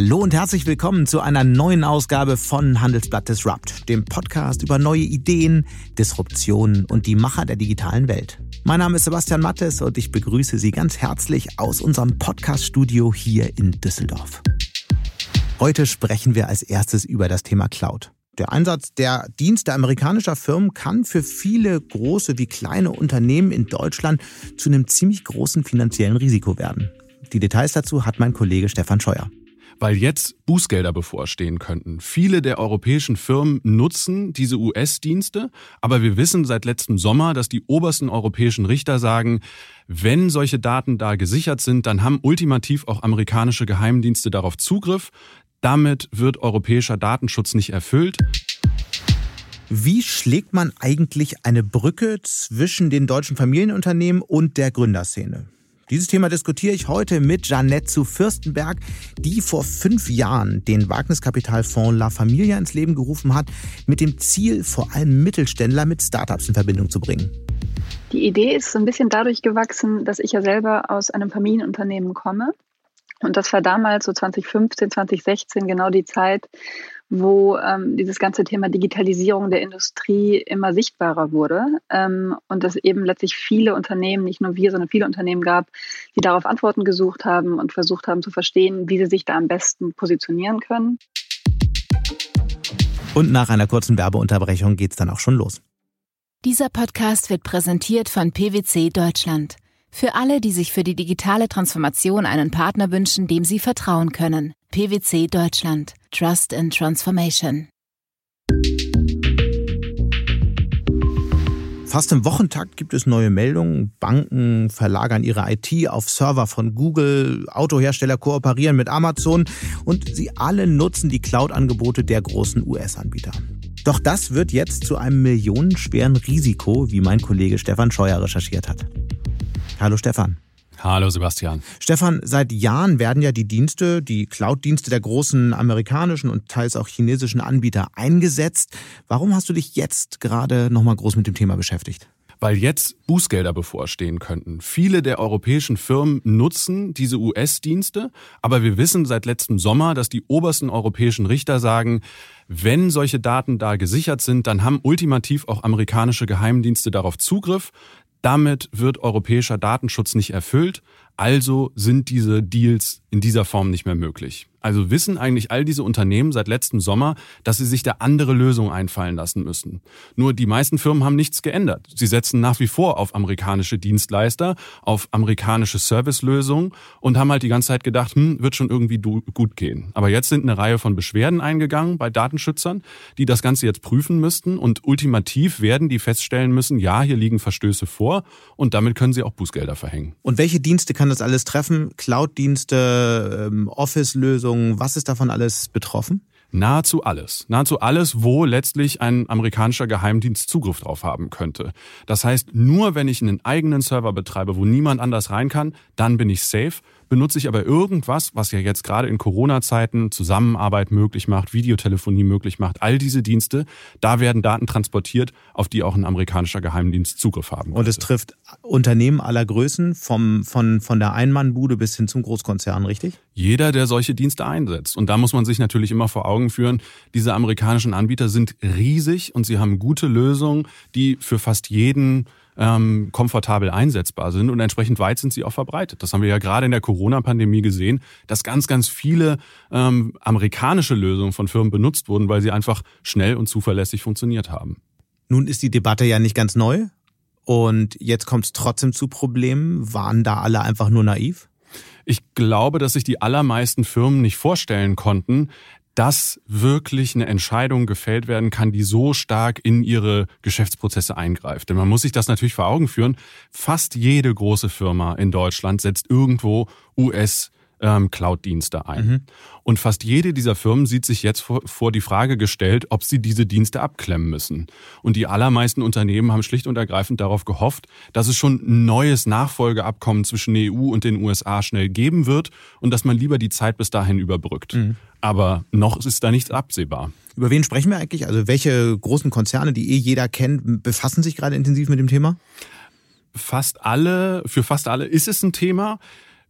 Hallo und herzlich willkommen zu einer neuen Ausgabe von Handelsblatt Disrupt, dem Podcast über neue Ideen, Disruptionen und die Macher der digitalen Welt. Mein Name ist Sebastian Mattes und ich begrüße Sie ganz herzlich aus unserem Podcast-Studio hier in Düsseldorf. Heute sprechen wir als erstes über das Thema Cloud. Der Einsatz der Dienste amerikanischer Firmen kann für viele große wie kleine Unternehmen in Deutschland zu einem ziemlich großen finanziellen Risiko werden. Die Details dazu hat mein Kollege Stefan Scheuer weil jetzt Bußgelder bevorstehen könnten. Viele der europäischen Firmen nutzen diese US-Dienste, aber wir wissen seit letztem Sommer, dass die obersten europäischen Richter sagen, wenn solche Daten da gesichert sind, dann haben ultimativ auch amerikanische Geheimdienste darauf Zugriff. Damit wird europäischer Datenschutz nicht erfüllt. Wie schlägt man eigentlich eine Brücke zwischen den deutschen Familienunternehmen und der Gründerszene? Dieses Thema diskutiere ich heute mit Janette zu Fürstenberg, die vor fünf Jahren den Wagniskapitalfonds La Familia ins Leben gerufen hat, mit dem Ziel, vor allem Mittelständler mit Startups in Verbindung zu bringen. Die Idee ist so ein bisschen dadurch gewachsen, dass ich ja selber aus einem Familienunternehmen komme. Und das war damals so 2015, 2016 genau die Zeit, wo ähm, dieses ganze Thema Digitalisierung der Industrie immer sichtbarer wurde ähm, und es eben letztlich viele Unternehmen, nicht nur wir, sondern viele Unternehmen gab, die darauf Antworten gesucht haben und versucht haben zu verstehen, wie sie sich da am besten positionieren können. Und nach einer kurzen Werbeunterbrechung geht's dann auch schon los. Dieser Podcast wird präsentiert von PwC Deutschland. Für alle, die sich für die digitale Transformation einen Partner wünschen, dem sie vertrauen können. PwC Deutschland. Trust in Transformation. Fast im Wochentakt gibt es neue Meldungen. Banken verlagern ihre IT auf Server von Google, Autohersteller kooperieren mit Amazon und sie alle nutzen die Cloud-Angebote der großen US-Anbieter. Doch das wird jetzt zu einem millionenschweren Risiko, wie mein Kollege Stefan Scheuer recherchiert hat. Hallo Stefan. Hallo Sebastian. Stefan, seit Jahren werden ja die Dienste, die Cloud-Dienste der großen amerikanischen und teils auch chinesischen Anbieter eingesetzt. Warum hast du dich jetzt gerade nochmal groß mit dem Thema beschäftigt? weil jetzt Bußgelder bevorstehen könnten. Viele der europäischen Firmen nutzen diese US-Dienste, aber wir wissen seit letztem Sommer, dass die obersten europäischen Richter sagen, wenn solche Daten da gesichert sind, dann haben ultimativ auch amerikanische Geheimdienste darauf Zugriff. Damit wird europäischer Datenschutz nicht erfüllt, also sind diese Deals in dieser Form nicht mehr möglich. Also wissen eigentlich all diese Unternehmen seit letztem Sommer, dass sie sich da andere Lösungen einfallen lassen müssen. Nur die meisten Firmen haben nichts geändert. Sie setzen nach wie vor auf amerikanische Dienstleister, auf amerikanische Servicelösungen und haben halt die ganze Zeit gedacht, hm, wird schon irgendwie gut gehen. Aber jetzt sind eine Reihe von Beschwerden eingegangen bei Datenschützern, die das Ganze jetzt prüfen müssten und ultimativ werden die feststellen müssen, ja, hier liegen Verstöße vor und damit können sie auch Bußgelder verhängen. Und welche Dienste kann das alles treffen? Cloud-Dienste, ähm, Office-Lösungen? Lösungen, was ist davon alles betroffen? Nahezu alles. Nahezu alles, wo letztlich ein amerikanischer Geheimdienst Zugriff drauf haben könnte. Das heißt, nur wenn ich einen eigenen Server betreibe, wo niemand anders rein kann, dann bin ich safe benutze ich aber irgendwas, was ja jetzt gerade in Corona-Zeiten Zusammenarbeit möglich macht, Videotelefonie möglich macht, all diese Dienste, da werden Daten transportiert, auf die auch ein amerikanischer Geheimdienst Zugriff haben könnte. Und es trifft Unternehmen aller Größen, vom, von, von der Einmannbude bis hin zum Großkonzern, richtig? Jeder, der solche Dienste einsetzt. Und da muss man sich natürlich immer vor Augen führen, diese amerikanischen Anbieter sind riesig und sie haben gute Lösungen, die für fast jeden ähm, komfortabel einsetzbar sind und entsprechend weit sind sie auch verbreitet. Das haben wir ja gerade in der Corona-Pandemie gesehen, dass ganz, ganz viele ähm, amerikanische Lösungen von Firmen benutzt wurden, weil sie einfach schnell und zuverlässig funktioniert haben. Nun ist die Debatte ja nicht ganz neu und jetzt kommt es trotzdem zu Problemen. Waren da alle einfach nur naiv? Ich glaube, dass sich die allermeisten Firmen nicht vorstellen konnten, dass wirklich eine Entscheidung gefällt werden kann, die so stark in ihre Geschäftsprozesse eingreift. Denn man muss sich das natürlich vor Augen führen. Fast jede große Firma in Deutschland setzt irgendwo US ähm, Cloud-Dienste ein. Mhm. Und fast jede dieser Firmen sieht sich jetzt vor, vor, die Frage gestellt, ob sie diese Dienste abklemmen müssen. Und die allermeisten Unternehmen haben schlicht und ergreifend darauf gehofft, dass es schon ein neues Nachfolgeabkommen zwischen der EU und den USA schnell geben wird und dass man lieber die Zeit bis dahin überbrückt. Mhm. Aber noch ist da nichts absehbar. Über wen sprechen wir eigentlich? Also welche großen Konzerne, die eh jeder kennt, befassen sich gerade intensiv mit dem Thema? Fast alle, für fast alle ist es ein Thema.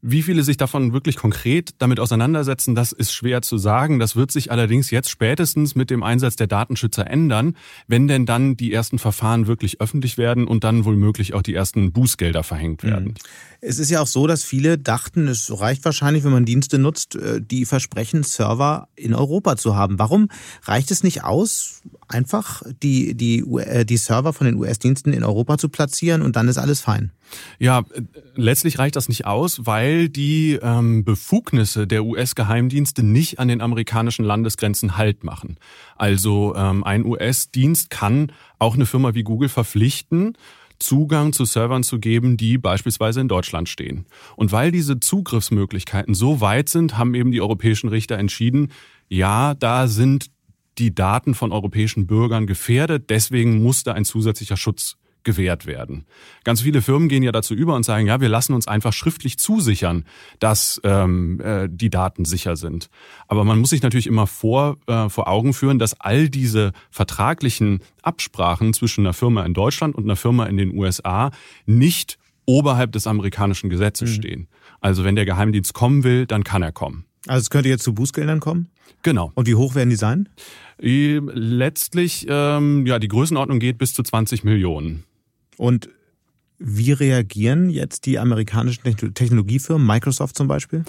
Wie viele sich davon wirklich konkret damit auseinandersetzen, das ist schwer zu sagen. Das wird sich allerdings jetzt spätestens mit dem Einsatz der Datenschützer ändern, wenn denn dann die ersten Verfahren wirklich öffentlich werden und dann wohl auch die ersten Bußgelder verhängt werden. Es ist ja auch so, dass viele dachten, es reicht wahrscheinlich, wenn man Dienste nutzt, äh, die versprechen, Server in Europa zu haben. Warum reicht es nicht aus, einfach die, die, äh, die Server von den US-Diensten in Europa zu platzieren und dann ist alles fein? Ja, letztlich reicht das nicht aus, weil die ähm, Befugnisse der US-Geheimdienste nicht an den amerikanischen Landesgrenzen Halt machen. Also ähm, ein US-Dienst kann auch eine Firma wie Google verpflichten, Zugang zu Servern zu geben, die beispielsweise in Deutschland stehen. Und weil diese Zugriffsmöglichkeiten so weit sind, haben eben die europäischen Richter entschieden, ja, da sind die Daten von europäischen Bürgern gefährdet, deswegen muss da ein zusätzlicher Schutz gewährt werden. Ganz viele Firmen gehen ja dazu über und sagen, ja, wir lassen uns einfach schriftlich zusichern, dass ähm, äh, die Daten sicher sind. Aber man muss sich natürlich immer vor, äh, vor Augen führen, dass all diese vertraglichen Absprachen zwischen einer Firma in Deutschland und einer Firma in den USA nicht oberhalb des amerikanischen Gesetzes mhm. stehen. Also wenn der Geheimdienst kommen will, dann kann er kommen. Also es könnte jetzt zu Bußgeldern kommen? Genau. Und wie hoch werden die sein? Letztlich, ähm, ja, die Größenordnung geht bis zu 20 Millionen. Und wie reagieren jetzt die amerikanischen Technologiefirmen, Microsoft zum Beispiel?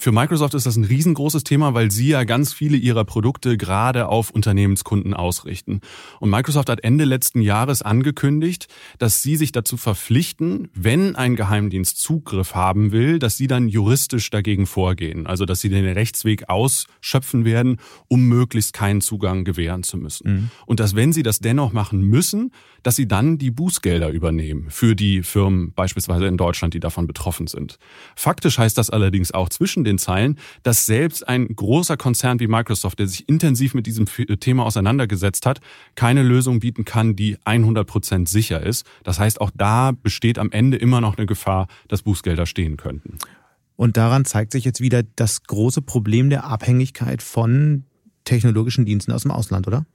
Für Microsoft ist das ein riesengroßes Thema, weil sie ja ganz viele ihrer Produkte gerade auf Unternehmenskunden ausrichten. Und Microsoft hat Ende letzten Jahres angekündigt, dass sie sich dazu verpflichten, wenn ein Geheimdienst Zugriff haben will, dass sie dann juristisch dagegen vorgehen. Also, dass sie den Rechtsweg ausschöpfen werden, um möglichst keinen Zugang gewähren zu müssen. Mhm. Und dass, wenn sie das dennoch machen müssen, dass sie dann die Bußgelder übernehmen für die Firmen beispielsweise in Deutschland, die davon betroffen sind. Faktisch heißt das allerdings auch zwischen den Zeilen, dass selbst ein großer Konzern wie Microsoft, der sich intensiv mit diesem Thema auseinandergesetzt hat, keine Lösung bieten kann, die 100 Prozent sicher ist. Das heißt, auch da besteht am Ende immer noch eine Gefahr, dass Bußgelder stehen könnten. Und daran zeigt sich jetzt wieder das große Problem der Abhängigkeit von technologischen Diensten aus dem Ausland, oder?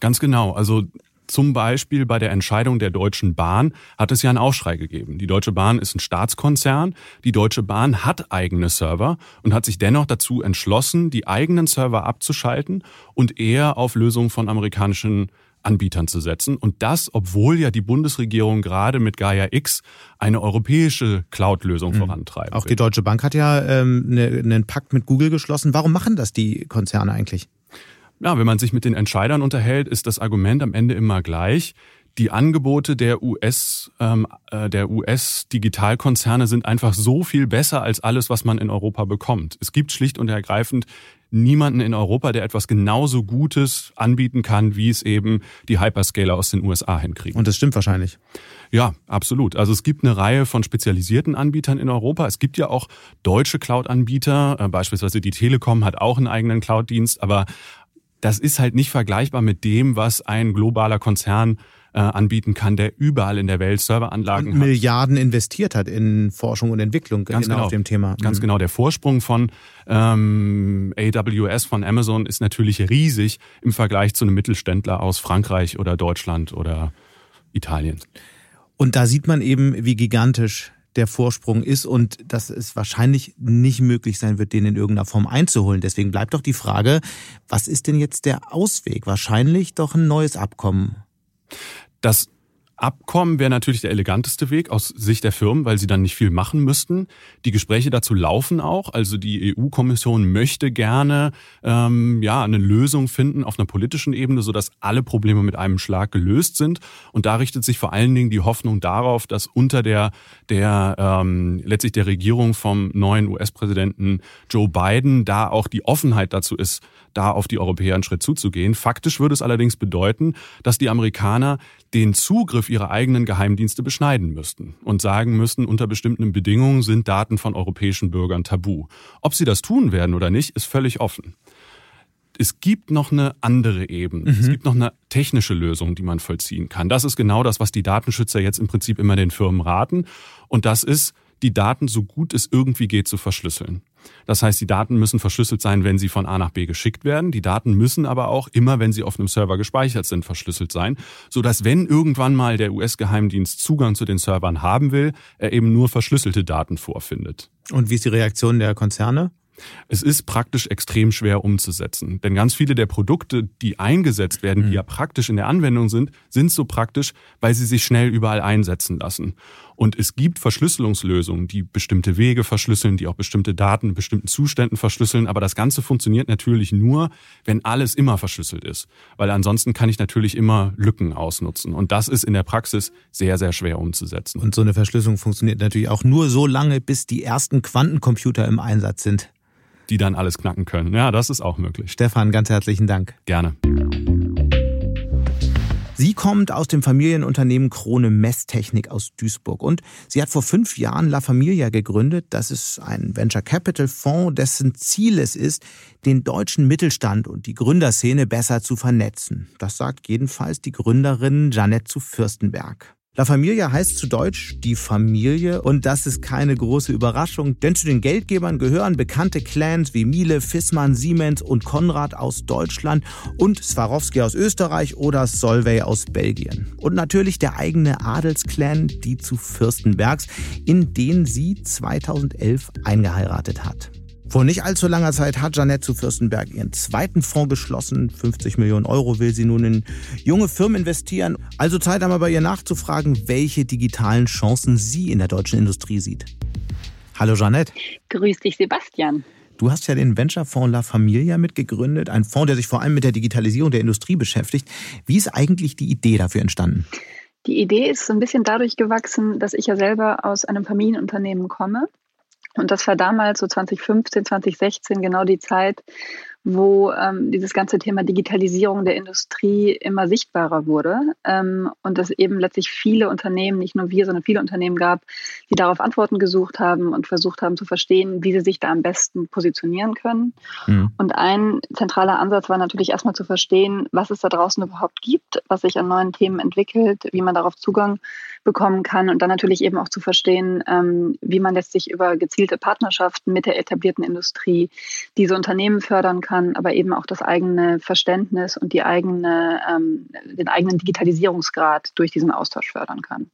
Ganz genau. Also zum Beispiel bei der Entscheidung der Deutschen Bahn hat es ja einen Aufschrei gegeben. Die Deutsche Bahn ist ein Staatskonzern. Die Deutsche Bahn hat eigene Server und hat sich dennoch dazu entschlossen, die eigenen Server abzuschalten und eher auf Lösungen von amerikanischen Anbietern zu setzen. Und das, obwohl ja die Bundesregierung gerade mit Gaia X eine europäische Cloud-Lösung mhm. vorantreibt. Auch die Deutsche Bank hat ja ähm, ne, einen Pakt mit Google geschlossen. Warum machen das die Konzerne eigentlich? Ja, wenn man sich mit den Entscheidern unterhält, ist das Argument am Ende immer gleich. Die Angebote der US, ähm, äh, der US-Digitalkonzerne sind einfach so viel besser als alles, was man in Europa bekommt. Es gibt schlicht und ergreifend niemanden in Europa, der etwas genauso Gutes anbieten kann, wie es eben die Hyperscaler aus den USA hinkriegen. Und das stimmt wahrscheinlich. Ja, absolut. Also es gibt eine Reihe von spezialisierten Anbietern in Europa. Es gibt ja auch deutsche Cloud-Anbieter, äh, beispielsweise die Telekom hat auch einen eigenen Cloud-Dienst, aber das ist halt nicht vergleichbar mit dem, was ein globaler Konzern äh, anbieten kann, der überall in der Welt Serveranlagen und Milliarden investiert hat in Forschung und Entwicklung Ganz genau, genau auf dem Thema. Ganz mhm. genau. Der Vorsprung von ähm, AWS von Amazon ist natürlich riesig im Vergleich zu einem Mittelständler aus Frankreich oder Deutschland oder Italien. Und da sieht man eben, wie gigantisch der Vorsprung ist und dass es wahrscheinlich nicht möglich sein wird, den in irgendeiner Form einzuholen. Deswegen bleibt doch die Frage, was ist denn jetzt der Ausweg? Wahrscheinlich doch ein neues Abkommen. Das Abkommen wäre natürlich der eleganteste Weg aus Sicht der Firmen, weil sie dann nicht viel machen müssten. Die Gespräche dazu laufen auch. Also die EU-Kommission möchte gerne ähm, ja eine Lösung finden auf einer politischen Ebene, sodass alle Probleme mit einem Schlag gelöst sind. Und da richtet sich vor allen Dingen die Hoffnung darauf, dass unter der der ähm, letztlich der Regierung vom neuen US-Präsidenten Joe Biden da auch die Offenheit dazu ist, da auf die Europäer einen Schritt zuzugehen. Faktisch würde es allerdings bedeuten, dass die Amerikaner den Zugriff ihrer eigenen Geheimdienste beschneiden müssten und sagen müssten, unter bestimmten Bedingungen sind Daten von europäischen Bürgern tabu. Ob sie das tun werden oder nicht, ist völlig offen. Es gibt noch eine andere Ebene. Mhm. Es gibt noch eine technische Lösung, die man vollziehen kann. Das ist genau das, was die Datenschützer jetzt im Prinzip immer den Firmen raten. Und das ist, die Daten so gut es irgendwie geht zu verschlüsseln. Das heißt, die Daten müssen verschlüsselt sein, wenn sie von A nach B geschickt werden. Die Daten müssen aber auch immer, wenn sie auf einem Server gespeichert sind, verschlüsselt sein, so dass wenn irgendwann mal der US-Geheimdienst Zugang zu den Servern haben will, er eben nur verschlüsselte Daten vorfindet. Und wie ist die Reaktion der Konzerne? Es ist praktisch extrem schwer umzusetzen. Denn ganz viele der Produkte, die eingesetzt werden, die mhm. ja praktisch in der Anwendung sind, sind so praktisch, weil sie sich schnell überall einsetzen lassen. Und es gibt Verschlüsselungslösungen, die bestimmte Wege verschlüsseln, die auch bestimmte Daten in bestimmten Zuständen verschlüsseln. Aber das Ganze funktioniert natürlich nur, wenn alles immer verschlüsselt ist. Weil ansonsten kann ich natürlich immer Lücken ausnutzen. Und das ist in der Praxis sehr, sehr schwer umzusetzen. Und so eine Verschlüsselung funktioniert natürlich auch nur so lange, bis die ersten Quantencomputer im Einsatz sind die dann alles knacken können. Ja, das ist auch möglich. Stefan, ganz herzlichen Dank. Gerne. Sie kommt aus dem Familienunternehmen Krone Messtechnik aus Duisburg und sie hat vor fünf Jahren La Familia gegründet. Das ist ein Venture Capital Fonds, dessen Ziel es ist, den deutschen Mittelstand und die Gründerszene besser zu vernetzen. Das sagt jedenfalls die Gründerin Janette zu Fürstenberg. La Familia heißt zu Deutsch die Familie und das ist keine große Überraschung, denn zu den Geldgebern gehören bekannte Clans wie Miele, Fissmann, Siemens und Konrad aus Deutschland und Swarovski aus Österreich oder Solvay aus Belgien. Und natürlich der eigene Adelsclan, die zu Fürstenbergs, in den sie 2011 eingeheiratet hat. Vor nicht allzu langer Zeit hat Janette zu Fürstenberg ihren zweiten Fonds geschlossen. 50 Millionen Euro will sie nun in junge Firmen investieren. Also Zeit einmal bei ihr nachzufragen, welche digitalen Chancen sie in der deutschen Industrie sieht. Hallo Janette. Grüß dich, Sebastian. Du hast ja den Venture-Fonds La Familia mitgegründet, ein Fonds, der sich vor allem mit der Digitalisierung der Industrie beschäftigt. Wie ist eigentlich die Idee dafür entstanden? Die Idee ist so ein bisschen dadurch gewachsen, dass ich ja selber aus einem Familienunternehmen komme und das war damals so 2015, 2016 genau die Zeit, wo ähm, dieses ganze Thema Digitalisierung der Industrie immer sichtbarer wurde ähm, und es eben letztlich viele Unternehmen, nicht nur wir, sondern viele Unternehmen gab, die darauf Antworten gesucht haben und versucht haben zu verstehen, wie sie sich da am besten positionieren können. Mhm. Und ein zentraler Ansatz war natürlich erstmal zu verstehen, was es da draußen überhaupt gibt, was sich an neuen Themen entwickelt, wie man darauf Zugang bekommen kann und dann natürlich eben auch zu verstehen, ähm, wie man letztlich über gezielte Partnerschaften mit der etablierten Industrie diese Unternehmen fördern kann kann, aber eben auch das eigene Verständnis und die eigene, ähm, den eigenen Digitalisierungsgrad durch diesen Austausch fördern kann.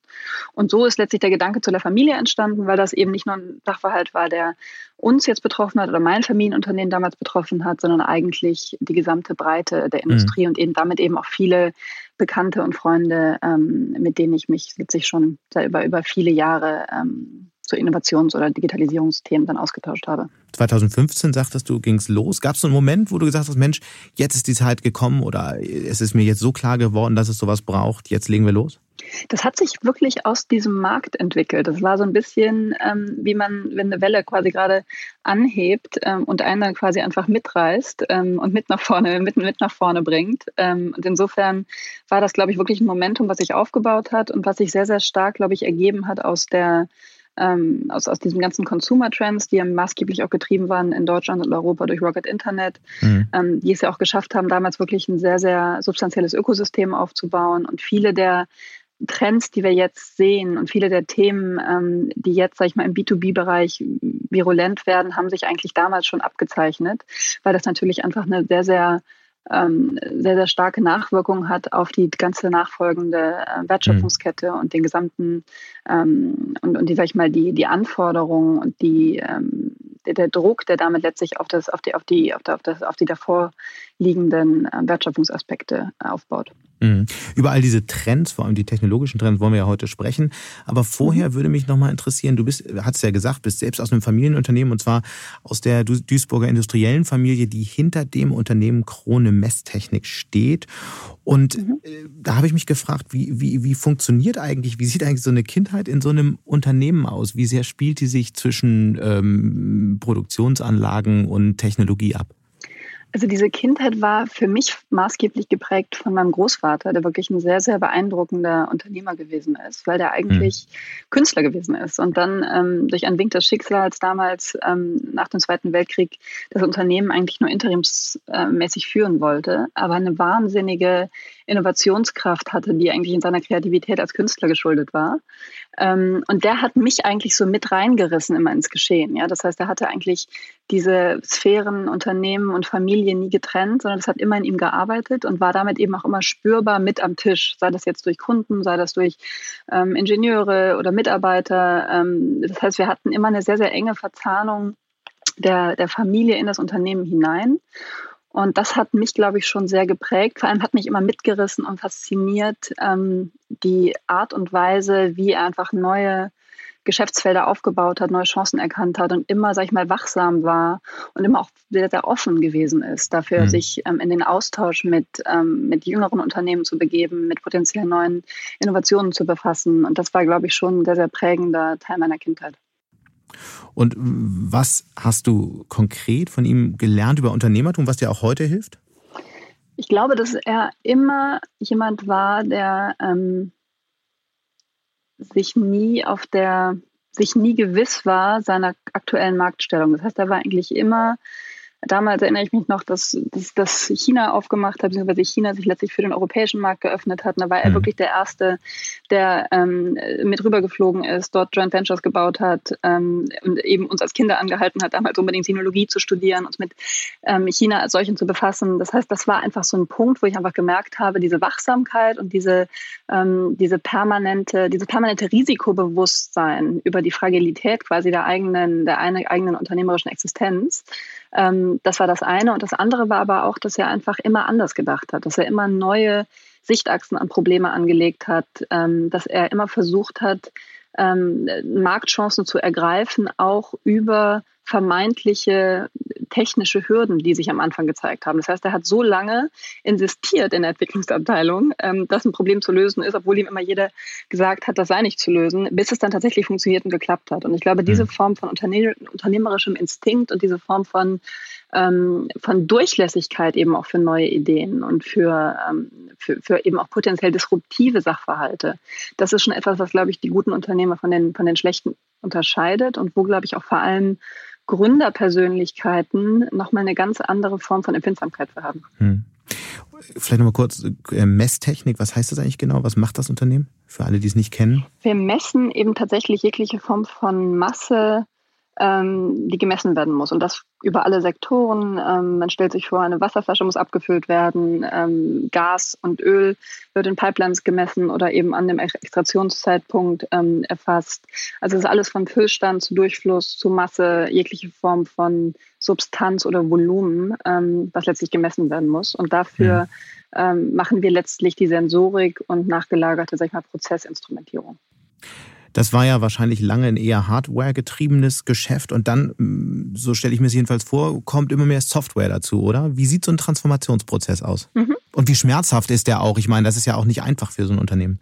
Und so ist letztlich der Gedanke zu der Familie entstanden, weil das eben nicht nur ein Sachverhalt war, der uns jetzt betroffen hat oder mein Familienunternehmen damals betroffen hat, sondern eigentlich die gesamte Breite der mhm. Industrie mhm. und eben damit eben auch viele Bekannte und Freunde, ähm, mit denen ich mich letztlich schon über, über viele Jahre ähm, zu Innovations- oder Digitalisierungsthemen dann ausgetauscht habe. 2015 sagtest du, ging es los. Gab es so einen Moment, wo du gesagt hast, Mensch, jetzt ist die Zeit gekommen oder es ist mir jetzt so klar geworden, dass es sowas braucht, jetzt legen wir los? Das hat sich wirklich aus diesem Markt entwickelt. Das war so ein bisschen, ähm, wie man, wenn eine Welle quasi gerade anhebt ähm, und einen dann quasi einfach mitreißt ähm, und mit nach vorne, mit, mit nach vorne bringt. Ähm, und insofern war das, glaube ich, wirklich ein Momentum, was sich aufgebaut hat und was sich sehr, sehr stark, glaube ich, ergeben hat aus der ähm, aus, aus diesem ganzen Consumer Trends, die ja maßgeblich auch getrieben waren in Deutschland und Europa durch Rocket Internet, mhm. ähm, die es ja auch geschafft haben, damals wirklich ein sehr, sehr substanzielles Ökosystem aufzubauen und viele der Trends, die wir jetzt sehen und viele der Themen, ähm, die jetzt, sag ich mal, im B2B-Bereich virulent werden, haben sich eigentlich damals schon abgezeichnet, weil das natürlich einfach eine sehr, sehr ähm, sehr, sehr starke Nachwirkungen hat auf die ganze nachfolgende äh, Wertschöpfungskette mhm. und den gesamten ähm, und, und die, sag ich mal, die, die Anforderungen und die, ähm, der, der, Druck, der damit letztlich auf das, auf die, auf die, auf, das, auf die davor liegenden äh, Wertschöpfungsaspekte aufbaut. Mhm. Über all diese Trends, vor allem die technologischen Trends, wollen wir ja heute sprechen. Aber vorher mhm. würde mich nochmal interessieren, du bist, hast ja gesagt, bist selbst aus einem Familienunternehmen und zwar aus der Duisburger industriellen Familie, die hinter dem Unternehmen Krone Messtechnik steht. Und mhm. Äh, da habe ich mich gefragt, wie, wie, wie funktioniert eigentlich, wie sieht eigentlich so eine Kindheit in so einem Unternehmen aus? Wie sehr spielt die sich zwischen ähm, Produktionsanlagen und Technologie ab? Also diese Kindheit war für mich maßgeblich geprägt von meinem Großvater, der wirklich ein sehr, sehr beeindruckender Unternehmer gewesen ist, weil der eigentlich mhm. Künstler gewesen ist und dann ähm, durch ein Wink des Schicksals damals ähm, nach dem Zweiten Weltkrieg das Unternehmen eigentlich nur interimsmäßig führen wollte, aber eine wahnsinnige Innovationskraft hatte, die eigentlich in seiner Kreativität als Künstler geschuldet war. Ähm, und der hat mich eigentlich so mit reingerissen immer ins Geschehen. Ja, das heißt, er hatte eigentlich diese Sphären, Unternehmen und Familie nie getrennt, sondern das hat immer in ihm gearbeitet und war damit eben auch immer spürbar mit am Tisch. Sei das jetzt durch Kunden, sei das durch ähm, Ingenieure oder Mitarbeiter. Ähm, das heißt, wir hatten immer eine sehr, sehr enge Verzahnung der, der Familie in das Unternehmen hinein. Und das hat mich, glaube ich, schon sehr geprägt. Vor allem hat mich immer mitgerissen und fasziniert ähm, die Art und Weise, wie er einfach neue Geschäftsfelder aufgebaut hat, neue Chancen erkannt hat und immer, sag ich mal, wachsam war und immer auch sehr, sehr offen gewesen ist, dafür mhm. sich ähm, in den Austausch mit, ähm, mit jüngeren Unternehmen zu begeben, mit potenziell neuen Innovationen zu befassen. Und das war, glaube ich, schon ein sehr, sehr prägender Teil meiner Kindheit. Und was hast du konkret von ihm gelernt über Unternehmertum, was dir auch heute hilft? Ich glaube, dass er immer jemand war, der ähm, sich nie auf der, sich nie gewiss war seiner aktuellen Marktstellung. Das heißt, er war eigentlich immer Damals erinnere ich mich noch, dass, dass, dass China aufgemacht hat, beziehungsweise China sich letztlich für den europäischen Markt geöffnet hat. Da war er mhm. wirklich der Erste, der ähm, mit rübergeflogen ist, dort Joint Ventures gebaut hat ähm, und eben uns als Kinder angehalten hat, damals unbedingt Sinologie zu studieren, uns mit ähm, China als solchen zu befassen. Das heißt, das war einfach so ein Punkt, wo ich einfach gemerkt habe, diese Wachsamkeit und diese, ähm, diese permanente, dieses permanente Risikobewusstsein über die Fragilität quasi der eigenen, der eigenen unternehmerischen Existenz ähm, das war das eine. Und das andere war aber auch, dass er einfach immer anders gedacht hat, dass er immer neue Sichtachsen an Probleme angelegt hat, ähm, dass er immer versucht hat, ähm, Marktchancen zu ergreifen, auch über vermeintliche technische Hürden, die sich am Anfang gezeigt haben. Das heißt, er hat so lange insistiert in der Entwicklungsabteilung, ähm, dass ein Problem zu lösen ist, obwohl ihm immer jeder gesagt hat, das sei nicht zu lösen, bis es dann tatsächlich funktioniert und geklappt hat. Und ich glaube, diese mhm. Form von unternehmerischem Instinkt und diese Form von ähm, von Durchlässigkeit eben auch für neue Ideen und für, ähm, für, für eben auch potenziell disruptive Sachverhalte. Das ist schon etwas, was, glaube ich, die guten Unternehmer von den, von den schlechten unterscheidet und wo, glaube ich, auch vor allem Gründerpersönlichkeiten nochmal eine ganz andere Form von Empfindsamkeit für haben. Hm. Vielleicht nochmal kurz, äh, Messtechnik, was heißt das eigentlich genau? Was macht das Unternehmen? Für alle, die es nicht kennen. Wir messen eben tatsächlich jegliche Form von Masse, ähm, die gemessen werden muss. Und das über alle Sektoren. Ähm, man stellt sich vor, eine Wasserflasche muss abgefüllt werden, ähm, Gas und Öl wird in Pipelines gemessen oder eben an dem Extraktionszeitpunkt ähm, erfasst. Also es ist alles von Füllstand zu Durchfluss zu Masse, jegliche Form von Substanz oder Volumen, ähm, was letztlich gemessen werden muss. Und dafür. Ähm, machen wir letztlich die Sensorik und nachgelagerte, sag ich mal, Prozessinstrumentierung. Das war ja wahrscheinlich lange ein eher Hardware-getriebenes Geschäft und dann, mm, so stelle ich mir es jedenfalls vor, kommt immer mehr Software dazu, oder? Wie sieht so ein Transformationsprozess aus? Mhm. Und wie schmerzhaft ist der auch? Ich meine, das ist ja auch nicht einfach für so ein Unternehmen.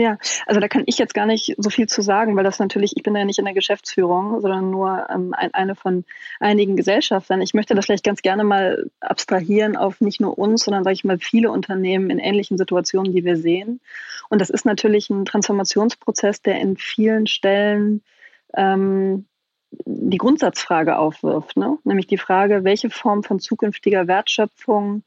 Ja, also da kann ich jetzt gar nicht so viel zu sagen, weil das natürlich, ich bin ja nicht in der Geschäftsführung, sondern nur ähm, eine von einigen Gesellschaftern. Ich möchte das vielleicht ganz gerne mal abstrahieren auf nicht nur uns, sondern, sage ich mal, viele Unternehmen in ähnlichen Situationen, die wir sehen. Und das ist natürlich ein Transformationsprozess, der in vielen Stellen ähm, die Grundsatzfrage aufwirft, ne? nämlich die Frage, welche Form von zukünftiger Wertschöpfung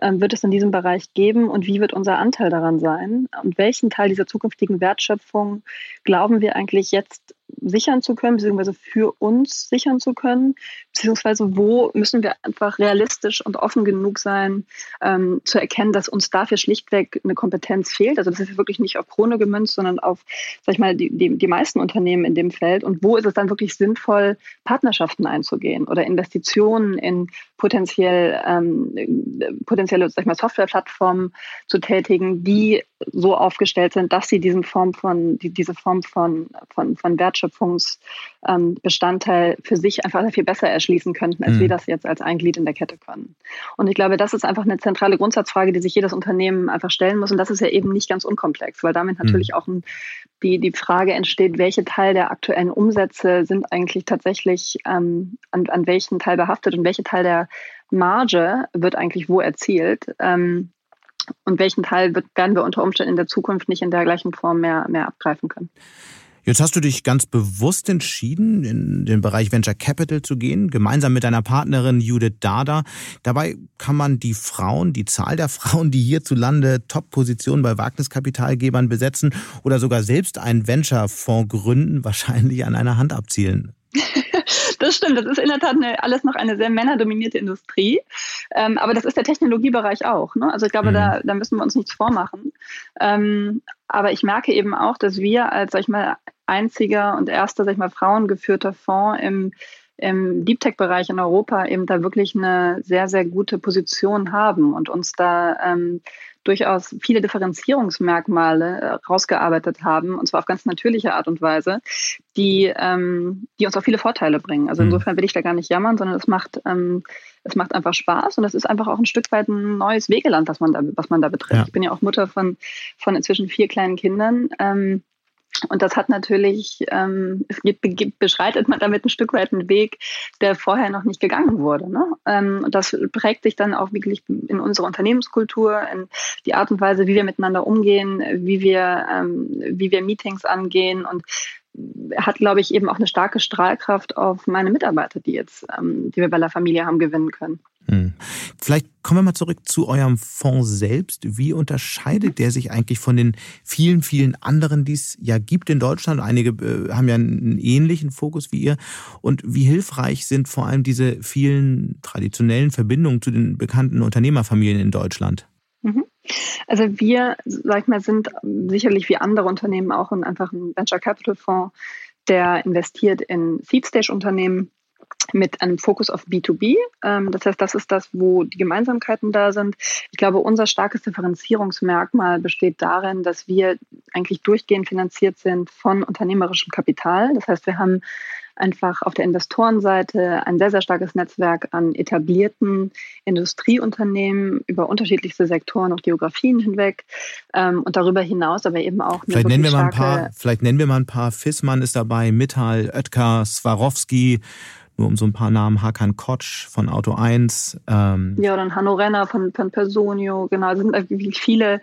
wird es in diesem Bereich geben und wie wird unser Anteil daran sein? Und welchen Teil dieser zukünftigen Wertschöpfung glauben wir eigentlich jetzt sichern zu können, beziehungsweise für uns sichern zu können, beziehungsweise wo müssen wir einfach realistisch und offen genug sein, ähm, zu erkennen, dass uns dafür schlichtweg eine Kompetenz fehlt. Also das ist wirklich nicht auf Krone gemünzt, sondern auf, sag ich mal, die, die, die meisten Unternehmen in dem Feld. Und wo ist es dann wirklich sinnvoll, Partnerschaften einzugehen oder Investitionen in potenziell ähm, potenzielle, sag ich mal, Softwareplattformen zu tätigen, die so aufgestellt sind, dass sie diesen Form von, die, diese Form von, von, von Wertschöpfungsbestandteil für sich einfach sehr viel besser erschließen könnten, als mhm. wir das jetzt als ein Glied in der Kette können. Und ich glaube, das ist einfach eine zentrale Grundsatzfrage, die sich jedes Unternehmen einfach stellen muss. Und das ist ja eben nicht ganz unkomplex, weil damit natürlich mhm. auch ein, die, die Frage entsteht, welche Teil der aktuellen Umsätze sind eigentlich tatsächlich ähm, an, an welchen Teil behaftet und welche Teil der Marge wird eigentlich wo erzielt. Ähm, und welchen Teil wird, werden wir unter Umständen in der Zukunft nicht in der gleichen Form mehr, mehr abgreifen können. Jetzt hast du dich ganz bewusst entschieden, in den Bereich Venture Capital zu gehen, gemeinsam mit deiner Partnerin Judith Dada. Dabei kann man die Frauen, die Zahl der Frauen, die hierzulande Top-Positionen bei Wagniskapitalgebern besetzen oder sogar selbst einen Venture-Fonds gründen, wahrscheinlich an einer Hand abzielen. Das stimmt, das ist in der Tat eine, alles noch eine sehr männerdominierte Industrie. Ähm, aber das ist der Technologiebereich auch. Ne? Also ich glaube, mhm. da, da müssen wir uns nichts vormachen. Ähm, aber ich merke eben auch, dass wir als, sag ich mal, einziger und erster, sag ich mal, frauengeführter Fonds im im Deep Tech-Bereich in Europa eben da wirklich eine sehr, sehr gute Position haben und uns da ähm, durchaus viele Differenzierungsmerkmale äh, rausgearbeitet haben, und zwar auf ganz natürliche Art und Weise, die, ähm, die uns auch viele Vorteile bringen. Also mhm. insofern will ich da gar nicht jammern, sondern es macht, ähm, es macht einfach Spaß und es ist einfach auch ein Stück weit ein neues Wegeland, was man da, was man da betrifft. Ja. Ich bin ja auch Mutter von, von inzwischen vier kleinen Kindern. Ähm, und das hat natürlich, ähm, es gibt, beschreitet man damit ein Stück weit einen Weg, der vorher noch nicht gegangen wurde. Ne? Ähm, das prägt sich dann auch wirklich in unsere Unternehmenskultur, in die Art und Weise, wie wir miteinander umgehen, wie wir, ähm, wie wir Meetings angehen und hat, glaube ich, eben auch eine starke Strahlkraft auf meine Mitarbeiter, die jetzt, ähm, die wir bei der Familie haben gewinnen können. Hm. Vielleicht kommen wir mal zurück zu eurem Fonds selbst. Wie unterscheidet der sich eigentlich von den vielen, vielen anderen, die es ja gibt in Deutschland? Einige äh, haben ja einen ähnlichen Fokus wie ihr. Und wie hilfreich sind vor allem diese vielen traditionellen Verbindungen zu den bekannten Unternehmerfamilien in Deutschland? Mhm. Also wir, sag ich mal, sind sicherlich wie andere Unternehmen auch in einfach ein Venture Capital Fonds, der investiert in Seed Stage Unternehmen mit einem Fokus auf B2B. Ähm, das heißt, das ist das, wo die Gemeinsamkeiten da sind. Ich glaube, unser starkes Differenzierungsmerkmal besteht darin, dass wir eigentlich durchgehend finanziert sind von unternehmerischem Kapital. Das heißt, wir haben einfach auf der Investorenseite ein sehr, sehr starkes Netzwerk an etablierten Industrieunternehmen über unterschiedlichste Sektoren und Geografien hinweg ähm, und darüber hinaus aber eben auch vielleicht nennen wir mal ein paar vielleicht nennen wir mal ein paar Fissmann ist dabei Mittal Oetker Swarovski nur um so ein paar Namen, Hakan Kotsch von Auto 1. Ähm. Ja, dann Hanno Renner von, von Personio, genau, es sind viele,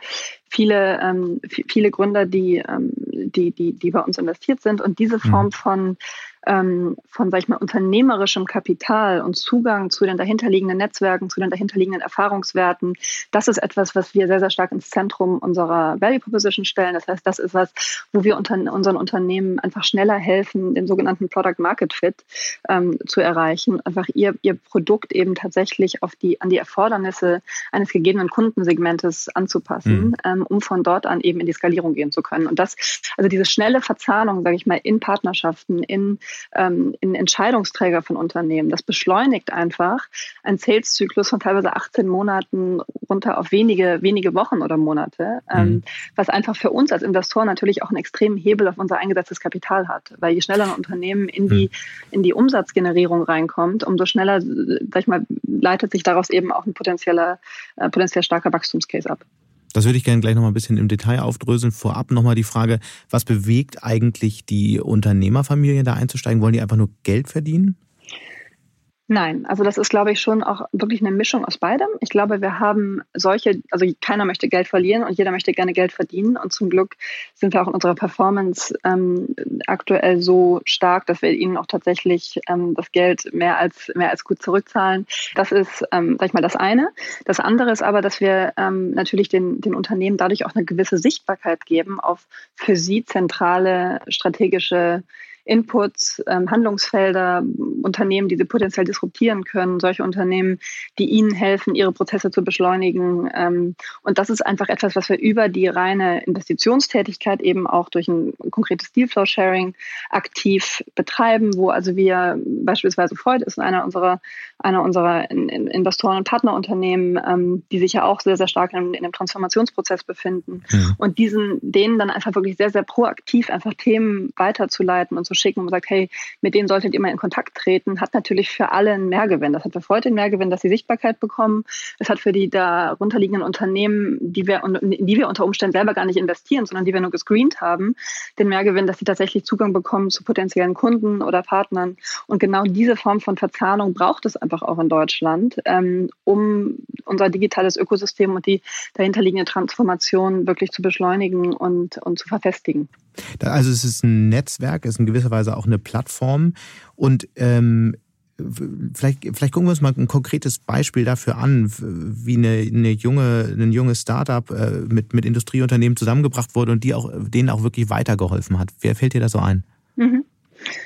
viele, ähm, viele Gründer, die, ähm, die, die, die bei uns investiert sind. Und diese Form mhm. von ähm, von, sag ich mal, unternehmerischem Kapital und Zugang zu den dahinterliegenden Netzwerken, zu den dahinterliegenden Erfahrungswerten, das ist etwas, was wir sehr, sehr stark ins Zentrum unserer Value Proposition stellen. Das heißt, das ist was, wo wir unter, unseren Unternehmen einfach schneller helfen, den sogenannten Product Market Fit ähm, zu erreichen, einfach ihr, ihr Produkt eben tatsächlich auf die, an die Erfordernisse eines gegebenen Kundensegmentes anzupassen, mhm. ähm, um von dort an eben in die Skalierung gehen zu können. Und das, also diese schnelle Verzahnung, sage ich mal, in Partnerschaften, in ähm, in Entscheidungsträger von Unternehmen. Das beschleunigt einfach einen Sales-Zyklus von teilweise 18 Monaten runter auf wenige, wenige Wochen oder Monate, ähm, mhm. was einfach für uns als Investoren natürlich auch einen extremen Hebel auf unser eingesetztes Kapital hat. Weil je schneller ein Unternehmen in die, mhm. in die Umsatzgenerierung reinkommt, umso schneller, sag ich mal, leitet sich daraus eben auch ein potenzieller, äh, potenziell starker Wachstumscase ab. Das würde ich gerne gleich noch mal ein bisschen im Detail aufdröseln. Vorab noch mal die Frage, was bewegt eigentlich die Unternehmerfamilie da einzusteigen? Wollen die einfach nur Geld verdienen? Nein, also das ist, glaube ich, schon auch wirklich eine Mischung aus beidem. Ich glaube, wir haben solche, also keiner möchte Geld verlieren und jeder möchte gerne Geld verdienen. Und zum Glück sind wir auch in unserer Performance ähm, aktuell so stark, dass wir ihnen auch tatsächlich ähm, das Geld mehr als, mehr als gut zurückzahlen. Das ist, ähm, sag ich mal, das eine. Das andere ist aber, dass wir ähm, natürlich den, den Unternehmen dadurch auch eine gewisse Sichtbarkeit geben auf für sie zentrale strategische Inputs, ähm, Handlungsfelder, Unternehmen, die sie potenziell disruptieren können, solche Unternehmen, die ihnen helfen, ihre Prozesse zu beschleunigen. Ähm, und das ist einfach etwas, was wir über die reine Investitionstätigkeit eben auch durch ein konkretes Dealflow-Sharing aktiv betreiben, wo also wir beispielsweise Freud ist einer unserer, einer unserer Investoren und Partnerunternehmen, ähm, die sich ja auch sehr, sehr stark in, in einem Transformationsprozess befinden mhm. und diesen, denen dann einfach wirklich sehr, sehr proaktiv einfach Themen weiterzuleiten und so schicken und sagt, hey, mit denen solltet ihr mal in Kontakt treten, hat natürlich für alle einen Mehrgewinn. Das hat für Freud den Mehrgewinn, dass sie Sichtbarkeit bekommen. Es hat für die darunterliegenden Unternehmen, die wir, in die wir unter Umständen selber gar nicht investieren, sondern die wir nur gescreent haben, den Mehrgewinn, dass sie tatsächlich Zugang bekommen zu potenziellen Kunden oder Partnern. Und genau diese Form von Verzahnung braucht es einfach auch in Deutschland, ähm, um unser digitales Ökosystem und die dahinterliegende Transformation wirklich zu beschleunigen und, und zu verfestigen. Also es ist ein Netzwerk, es ist in gewisser Weise auch eine Plattform. Und ähm, vielleicht, vielleicht gucken wir uns mal ein konkretes Beispiel dafür an, wie eine, eine junge, ein junges Startup äh, mit, mit Industrieunternehmen zusammengebracht wurde und die auch, denen auch wirklich weitergeholfen hat. Wer fällt dir da so ein? Mhm.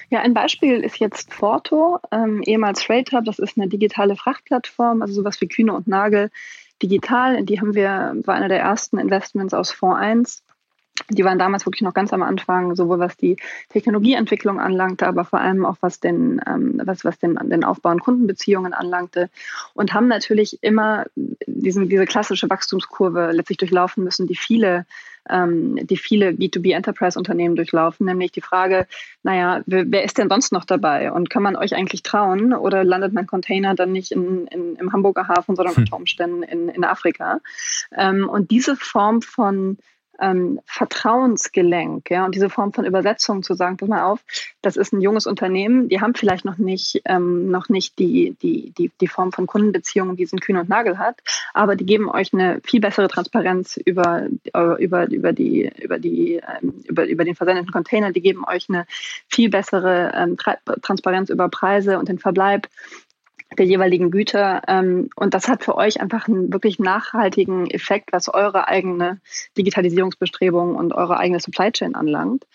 Ja, ein Beispiel ist jetzt Forto, ähm, ehemals Freight Hub. Das ist eine digitale Frachtplattform, also sowas wie Kühne und Nagel digital. In die haben wir, war einer der ersten Investments aus Fonds 1 die waren damals wirklich noch ganz am Anfang, sowohl was die Technologieentwicklung anlangte, aber vor allem auch was den, ähm, was, was den, den Aufbau und Kundenbeziehungen anlangte und haben natürlich immer diesen, diese klassische Wachstumskurve letztlich durchlaufen müssen, die viele ähm, die viele B2B-Enterprise-Unternehmen durchlaufen, nämlich die Frage, naja, wer, ist denn sonst noch dabei und kann man euch eigentlich trauen oder landet mein Container dann nicht in, in, im Hamburger Hafen, sondern hm. unter Umständen in, in Afrika? Ähm, und diese Form von ähm, Vertrauensgelenk, ja, und diese Form von Übersetzung zu sagen, pass mal auf, das ist ein junges Unternehmen, die haben vielleicht noch nicht, ähm, noch nicht die, die, die, die Form von Kundenbeziehungen, die es in Kühn und Nagel hat, aber die geben euch eine viel bessere Transparenz über, über, über die, über die, ähm, über, über den versendeten Container, die geben euch eine viel bessere ähm, Transparenz über Preise und den Verbleib der jeweiligen Güter. Ähm, und das hat für euch einfach einen wirklich nachhaltigen Effekt, was eure eigene Digitalisierungsbestrebung und eure eigene Supply Chain anlangt.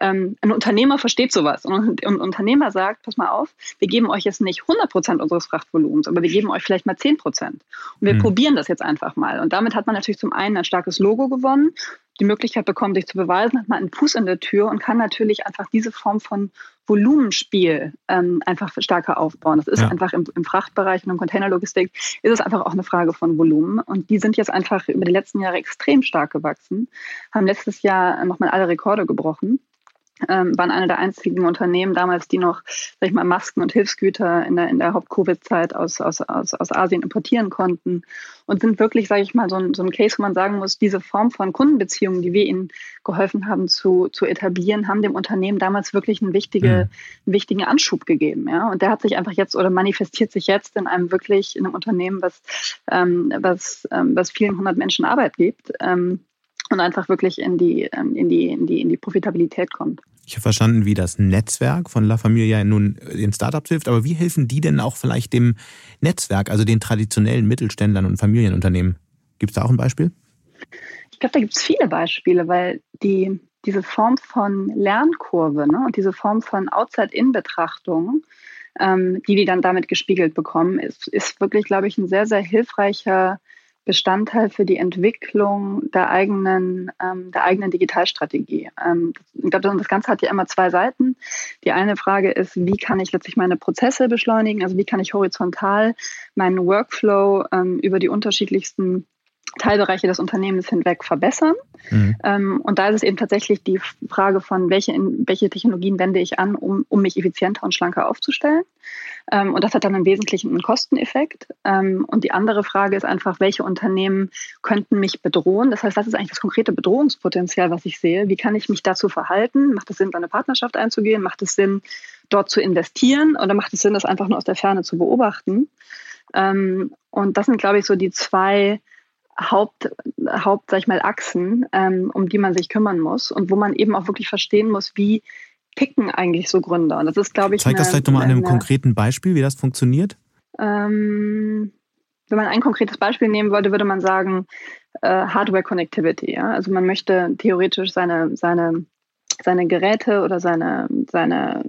Ähm, ein Unternehmer versteht sowas und ein Unternehmer sagt, pass mal auf, wir geben euch jetzt nicht 100 Prozent unseres Frachtvolumens, aber wir geben euch vielleicht mal 10 Prozent. Und wir mhm. probieren das jetzt einfach mal. Und damit hat man natürlich zum einen ein starkes Logo gewonnen die Möglichkeit bekommen, sich zu beweisen, hat man einen Fuß in der Tür und kann natürlich einfach diese Form von Volumenspiel ähm, einfach stärker aufbauen. Das ist ja. einfach im, im, Frachtbereich und im Containerlogistik ist es einfach auch eine Frage von Volumen. Und die sind jetzt einfach über die letzten Jahre extrem stark gewachsen, haben letztes Jahr nochmal alle Rekorde gebrochen ähm, waren eine der einzigen Unternehmen damals, die noch, sag ich mal, Masken und Hilfsgüter in der, in der Haupt-Covid-Zeit aus, aus, aus, aus Asien importieren konnten und sind wirklich, sage ich mal, so ein, so ein Case, wo man sagen muss, diese Form von Kundenbeziehungen, die wir ihnen geholfen haben zu, zu etablieren, haben dem Unternehmen damals wirklich einen, wichtige, mhm. einen wichtigen Anschub gegeben. Ja? Und der hat sich einfach jetzt oder manifestiert sich jetzt in einem wirklich, in einem Unternehmen, was, ähm, was, ähm, was vielen hundert Menschen Arbeit gibt. Ähm, und einfach wirklich in die, ähm, in die, in die, in die Profitabilität kommt. Ich habe verstanden, wie das Netzwerk von La Familia nun den Startups hilft, aber wie helfen die denn auch vielleicht dem Netzwerk, also den traditionellen Mittelständlern und Familienunternehmen? Gibt es da auch ein Beispiel? Ich glaube, da gibt es viele Beispiele, weil die, diese Form von Lernkurve ne, und diese Form von Outside-In-Betrachtung, ähm, die die dann damit gespiegelt bekommen, ist, ist wirklich, glaube ich, ein sehr, sehr hilfreicher Bestandteil für die Entwicklung der eigenen, ähm, der eigenen Digitalstrategie. Ähm, ich glaube, das Ganze hat ja immer zwei Seiten. Die eine Frage ist, wie kann ich letztlich meine Prozesse beschleunigen? Also wie kann ich horizontal meinen Workflow ähm, über die unterschiedlichsten Teilbereiche des Unternehmens hinweg verbessern. Mhm. Ähm, und da ist es eben tatsächlich die Frage von, welche, welche Technologien wende ich an, um, um mich effizienter und schlanker aufzustellen. Ähm, und das hat dann im Wesentlichen einen Kosteneffekt. Ähm, und die andere Frage ist einfach, welche Unternehmen könnten mich bedrohen? Das heißt, das ist eigentlich das konkrete Bedrohungspotenzial, was ich sehe. Wie kann ich mich dazu verhalten? Macht es Sinn, eine Partnerschaft einzugehen? Macht es Sinn, dort zu investieren? Oder macht es Sinn, das einfach nur aus der Ferne zu beobachten? Ähm, und das sind, glaube ich, so die zwei Haupt, Haupt sag ich mal, Achsen, ähm, um die man sich kümmern muss und wo man eben auch wirklich verstehen muss, wie ticken eigentlich so Gründer. Und das ist, glaube ich. Zeig das vielleicht nochmal an einem konkreten Beispiel, wie das funktioniert. Ähm, wenn man ein konkretes Beispiel nehmen wollte, würde man sagen, äh, Hardware Connectivity. Ja? Also man möchte theoretisch seine, seine, seine Geräte oder seine, seine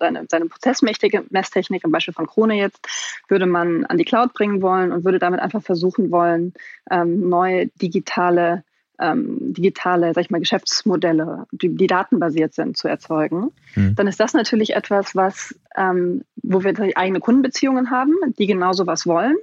seine, seine Prozessmesstechnik, im Beispiel von Krone jetzt, würde man an die Cloud bringen wollen und würde damit einfach versuchen wollen, ähm, neue digitale ähm, digitale, sag ich mal, Geschäftsmodelle, die, die datenbasiert sind, zu erzeugen, mhm. dann ist das natürlich etwas, was, ähm, wo wir eigene Kundenbeziehungen haben, die genau sowas wollen.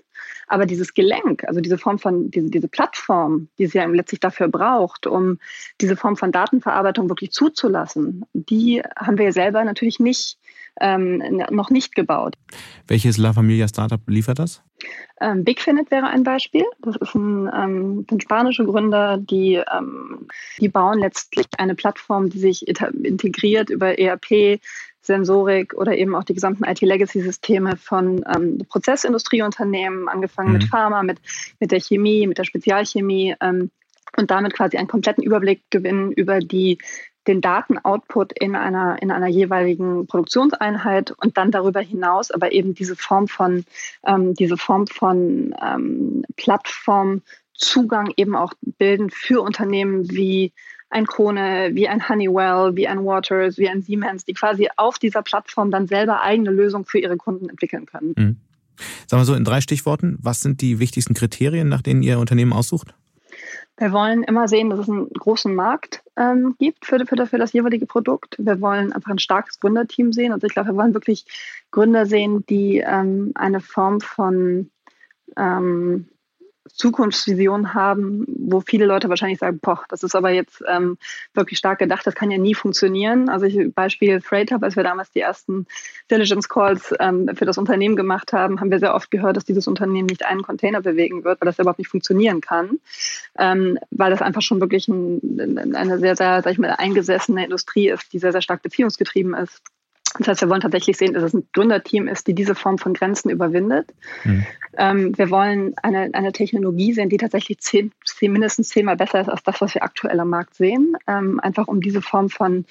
Aber dieses Gelenk, also diese Form von, diese, diese Plattform, die es ja letztlich dafür braucht, um diese Form von Datenverarbeitung wirklich zuzulassen, die haben wir selber natürlich nicht, ähm, noch nicht gebaut. Welches La Familia Startup liefert das? Ähm, Bigfinit wäre ein Beispiel. Das ist ein, ähm, sind spanische Gründer, die, ähm, die bauen letztlich eine Plattform, die sich integriert über ERP, Sensorik oder eben auch die gesamten IT-Legacy-Systeme von ähm, Prozessindustrieunternehmen, angefangen mhm. mit Pharma, mit, mit der Chemie, mit der Spezialchemie ähm, und damit quasi einen kompletten Überblick gewinnen über die den Datenoutput in einer, in einer jeweiligen Produktionseinheit und dann darüber hinaus aber eben diese Form von, ähm, diese Form von ähm, Plattformzugang eben auch bilden für Unternehmen wie ein Krone, wie ein Honeywell, wie ein Waters, wie ein Siemens, die quasi auf dieser Plattform dann selber eigene Lösungen für ihre Kunden entwickeln können. Mhm. Sagen wir so in drei Stichworten, was sind die wichtigsten Kriterien, nach denen Ihr Unternehmen aussucht? Wir wollen immer sehen, dass es einen großen Markt ähm, gibt für, für, für, das jeweilige Produkt. Wir wollen einfach ein starkes Gründerteam sehen. Also ich glaube, wir wollen wirklich Gründer sehen, die ähm, eine Form von ähm, Zukunftsvision haben, wo viele Leute wahrscheinlich sagen, boah, das ist aber jetzt ähm, wirklich stark gedacht, das kann ja nie funktionieren. Also ich, Beispiel Freight Hub, als wir damals die ersten Diligence Calls ähm, für das Unternehmen gemacht haben, haben wir sehr oft gehört, dass dieses Unternehmen nicht einen Container bewegen wird, weil das überhaupt nicht funktionieren kann, ähm, weil das einfach schon wirklich ein, eine sehr, sehr, sag ich mal, eingesessene Industrie ist, die sehr, sehr stark beziehungsgetrieben ist. Das heißt, wir wollen tatsächlich sehen, dass es ein Gründerteam ist, die diese Form von Grenzen überwindet. Mhm. Ähm, wir wollen eine, eine Technologie sehen, die tatsächlich zehn, zehn, mindestens zehnmal besser ist als das, was wir aktuell am Markt sehen. Ähm, einfach um diese Form von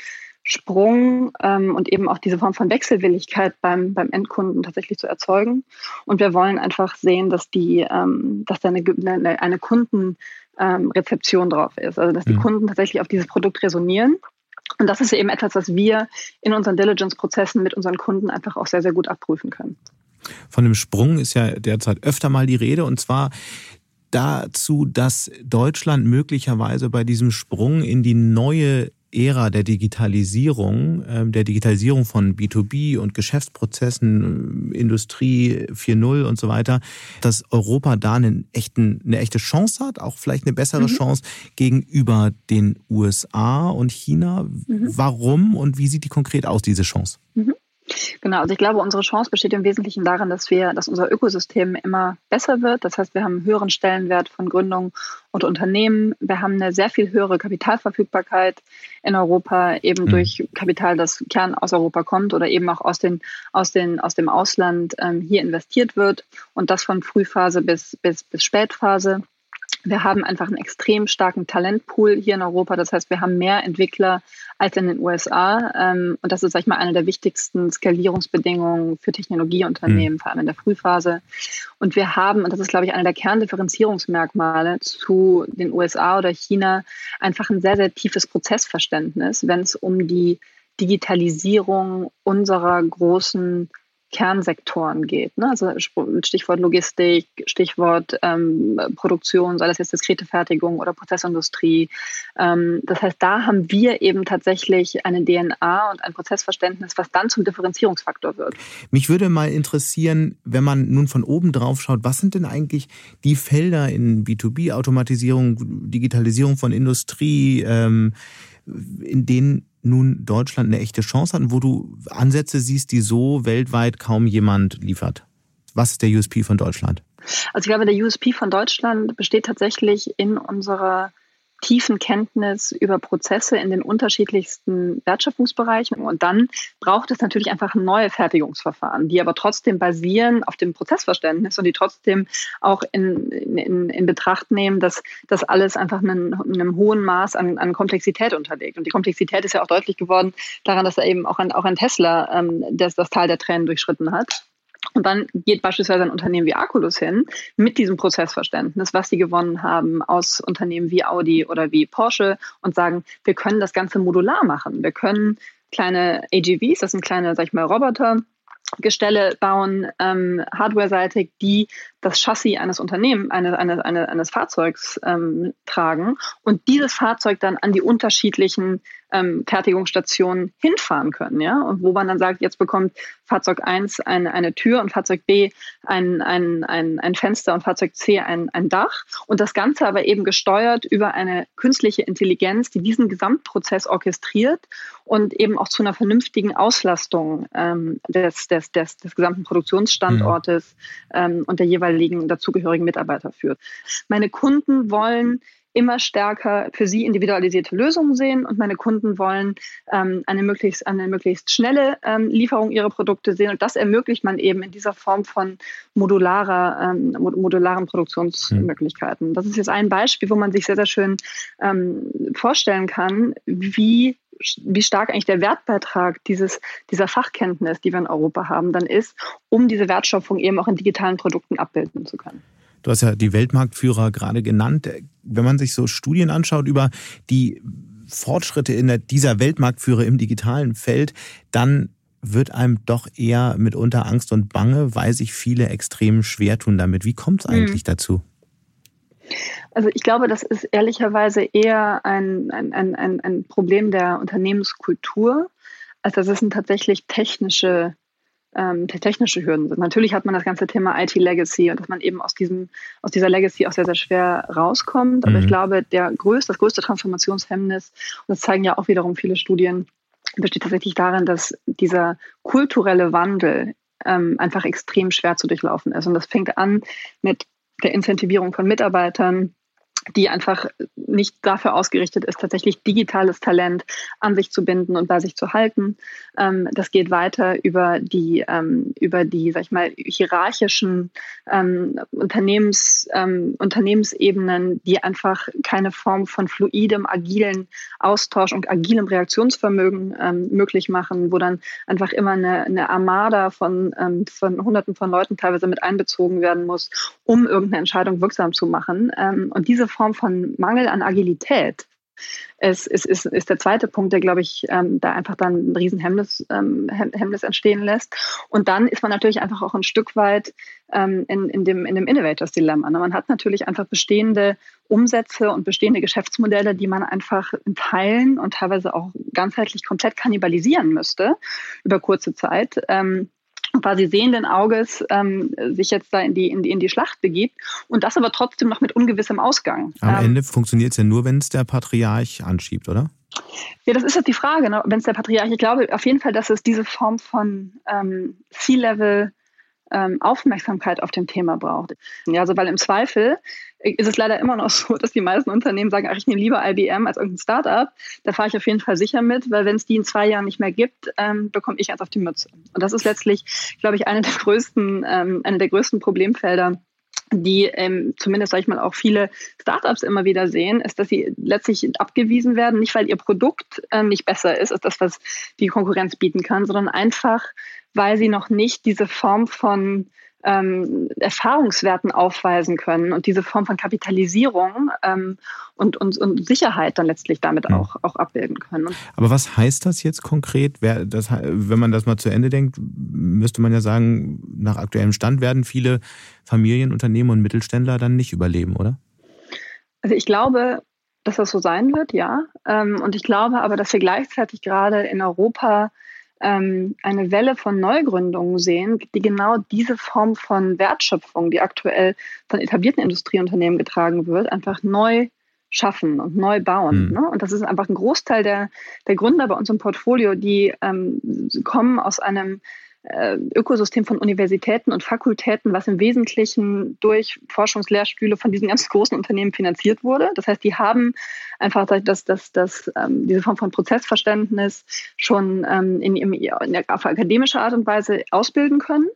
Sprung ähm, und eben auch diese Form von Wechselwilligkeit beim, beim Endkunden tatsächlich zu erzeugen. Und wir wollen einfach sehen, dass die, ähm, dass da eine, eine, eine Kundenrezeption ähm, drauf ist. Also dass die mhm. Kunden tatsächlich auf dieses Produkt resonieren und das ist eben etwas, was wir in unseren Diligence-Prozessen mit unseren Kunden einfach auch sehr, sehr gut abprüfen können. Von dem Sprung ist ja derzeit öfter mal die Rede und zwar dazu, dass Deutschland möglicherweise bei diesem Sprung in die neue Ära der Digitalisierung, ähm, der Digitalisierung von B2B und Geschäftsprozessen, äh, Industrie 4.0 und so weiter, dass Europa da einen echten, eine echte Chance hat, auch vielleicht eine bessere mhm. Chance gegenüber den USA und China. Mhm. Warum und wie sieht die konkret aus, diese Chance? Mhm. Genau, also ich glaube, unsere Chance besteht im Wesentlichen darin, dass wir, dass unser Ökosystem immer besser wird. Das heißt, wir haben einen höheren Stellenwert von Gründungen und Unternehmen. Wir haben eine sehr viel höhere Kapitalverfügbarkeit in Europa, eben mhm. durch Kapital, das Kern aus Europa kommt oder eben auch aus, den, aus, den, aus dem Ausland ähm, hier investiert wird und das von Frühphase bis, bis, bis Spätphase. Wir haben einfach einen extrem starken Talentpool hier in Europa. Das heißt, wir haben mehr Entwickler als in den USA. Ähm, und das ist, sag ich mal, eine der wichtigsten Skalierungsbedingungen für Technologieunternehmen, mhm. vor allem in der Frühphase. Und wir haben, und das ist, glaube ich, einer der Kerndifferenzierungsmerkmale zu den USA oder China, einfach ein sehr, sehr tiefes Prozessverständnis, wenn es um die Digitalisierung unserer großen Kernsektoren geht. Ne? Also Stichwort Logistik, Stichwort ähm, Produktion, sei das jetzt diskrete Fertigung oder Prozessindustrie. Ähm, das heißt, da haben wir eben tatsächlich eine DNA und ein Prozessverständnis, was dann zum Differenzierungsfaktor wird. Mich würde mal interessieren, wenn man nun von oben drauf schaut, was sind denn eigentlich die Felder in B2B-Automatisierung, Digitalisierung von Industrie, ähm, in denen nun Deutschland eine echte Chance hat und wo du Ansätze siehst, die so weltweit kaum jemand liefert? Was ist der USP von Deutschland? Also ich glaube, der USP von Deutschland besteht tatsächlich in unserer tiefen Kenntnis über Prozesse in den unterschiedlichsten Wertschöpfungsbereichen. Und dann braucht es natürlich einfach neue Fertigungsverfahren, die aber trotzdem basieren auf dem Prozessverständnis und die trotzdem auch in, in, in Betracht nehmen, dass das alles einfach einem, einem hohen Maß an, an, Komplexität unterliegt. Und die Komplexität ist ja auch deutlich geworden daran, dass da eben auch ein, auch ein Tesla ähm, das, das Tal der Tränen durchschritten hat. Und dann geht beispielsweise ein Unternehmen wie Aculus hin mit diesem Prozessverständnis, was sie gewonnen haben aus Unternehmen wie Audi oder wie Porsche und sagen, wir können das Ganze modular machen. Wir können kleine AGVs, das sind kleine, sag ich mal, Roboter, Gestelle bauen, ähm, hardware-seitig, die das Chassis eines Unternehmens, eines, eines, eines, eines Fahrzeugs ähm, tragen und dieses Fahrzeug dann an die unterschiedlichen ähm, Fertigungsstationen hinfahren können, ja, und wo man dann sagt, jetzt bekommt Fahrzeug 1 eine, eine Tür und Fahrzeug B ein, ein, ein, ein Fenster und Fahrzeug C ein, ein Dach und das Ganze aber eben gesteuert über eine künstliche Intelligenz, die diesen Gesamtprozess orchestriert und eben auch zu einer vernünftigen Auslastung ähm, des, des, des, des gesamten Produktionsstandortes mhm. ähm, und der jeweiligen jeweiligen dazugehörigen Mitarbeiter führt. Meine Kunden wollen immer stärker für sie individualisierte Lösungen sehen und meine Kunden wollen ähm, eine, möglichst, eine möglichst schnelle ähm, Lieferung ihrer Produkte sehen und das ermöglicht man eben in dieser Form von modularer, ähm, modularen Produktionsmöglichkeiten. Das ist jetzt ein Beispiel, wo man sich sehr, sehr schön ähm, vorstellen kann, wie wie stark eigentlich der Wertbeitrag dieses, dieser Fachkenntnis, die wir in Europa haben, dann ist, um diese Wertschöpfung eben auch in digitalen Produkten abbilden zu können. Du hast ja die Weltmarktführer gerade genannt. Wenn man sich so Studien anschaut über die Fortschritte in dieser Weltmarktführer im digitalen Feld, dann wird einem doch eher mitunter Angst und Bange, weil sich viele extrem schwer tun damit. Wie kommt es eigentlich mhm. dazu? Also ich glaube, das ist ehrlicherweise eher ein, ein, ein, ein Problem der Unternehmenskultur, als dass es ein tatsächlich technische, ähm, technische Hürden sind. Natürlich hat man das ganze Thema IT-Legacy und dass man eben aus, diesem, aus dieser Legacy auch sehr, sehr schwer rauskommt. Aber mhm. ich glaube, der größte, das größte Transformationshemmnis, und das zeigen ja auch wiederum viele Studien, besteht tatsächlich darin, dass dieser kulturelle Wandel ähm, einfach extrem schwer zu durchlaufen ist. Und das fängt an mit der Incentivierung von Mitarbeitern, die einfach nicht dafür ausgerichtet ist, tatsächlich digitales Talent an sich zu binden und bei sich zu halten. Ähm, das geht weiter über die, ähm, über die, sag ich mal, hierarchischen ähm, Unternehmens, ähm, Unternehmensebenen, die einfach keine Form von fluidem, agilen Austausch und agilem Reaktionsvermögen ähm, möglich machen, wo dann einfach immer eine, eine Armada von, ähm, von Hunderten von Leuten teilweise mit einbezogen werden muss, um irgendeine Entscheidung wirksam zu machen. und diese Form von Mangel an Agilität es ist, ist, ist der zweite Punkt, der, glaube ich, ähm, da einfach dann ein Riesenhemmnis ähm, Hemmnis entstehen lässt. Und dann ist man natürlich einfach auch ein Stück weit ähm, in, in dem, in dem Innovators-Dilemma. Ne? Man hat natürlich einfach bestehende Umsätze und bestehende Geschäftsmodelle, die man einfach in Teilen und teilweise auch ganzheitlich komplett kannibalisieren müsste über kurze Zeit. Ähm, quasi sehenden Auges ähm, sich jetzt da in die, in, die, in die Schlacht begibt und das aber trotzdem noch mit ungewissem Ausgang. Am ähm, Ende funktioniert es ja nur, wenn es der Patriarch anschiebt, oder? Ja, das ist jetzt die Frage, ne? wenn es der Patriarch, ich glaube auf jeden Fall, dass es diese Form von ähm, C-Level ähm, Aufmerksamkeit auf dem Thema braucht. Ja, also weil im Zweifel ist es leider immer noch so, dass die meisten Unternehmen sagen, ach, ich nehme lieber IBM als irgendein Startup. Da fahre ich auf jeden Fall sicher mit, weil wenn es die in zwei Jahren nicht mehr gibt, ähm, bekomme ich eins auf die Mütze. Und das ist letztlich, glaube ich, eine der größten, ähm, eine der größten Problemfelder die ähm, zumindest, sage ich mal, auch viele Startups immer wieder sehen, ist, dass sie letztlich abgewiesen werden, nicht weil ihr Produkt ähm, nicht besser ist, als das, was die Konkurrenz bieten kann, sondern einfach, weil sie noch nicht diese Form von ähm, Erfahrungswerten aufweisen können und diese Form von Kapitalisierung ähm, und, und, und Sicherheit dann letztlich damit ja. auch, auch abbilden können. Aber was heißt das jetzt konkret? Das, wenn man das mal zu Ende denkt, müsste man ja sagen, nach aktuellem Stand werden viele Familienunternehmen und Mittelständler dann nicht überleben, oder? Also ich glaube, dass das so sein wird, ja. Ähm, und ich glaube aber, dass wir gleichzeitig gerade in Europa ähm, eine Welle von Neugründungen sehen, die genau diese Form von Wertschöpfung, die aktuell von etablierten Industrieunternehmen getragen wird, einfach neu schaffen und neu bauen. Mhm. Ne? Und das ist einfach ein Großteil der, der Gründer bei uns im Portfolio, die ähm, kommen aus einem Ökosystem von Universitäten und Fakultäten, was im Wesentlichen durch Forschungslehrstühle von diesen ganz großen Unternehmen finanziert wurde. Das heißt, die haben einfach das, das, das, ähm, diese Form von Prozessverständnis schon ähm, in, in, in, auf akademische Art und Weise ausbilden können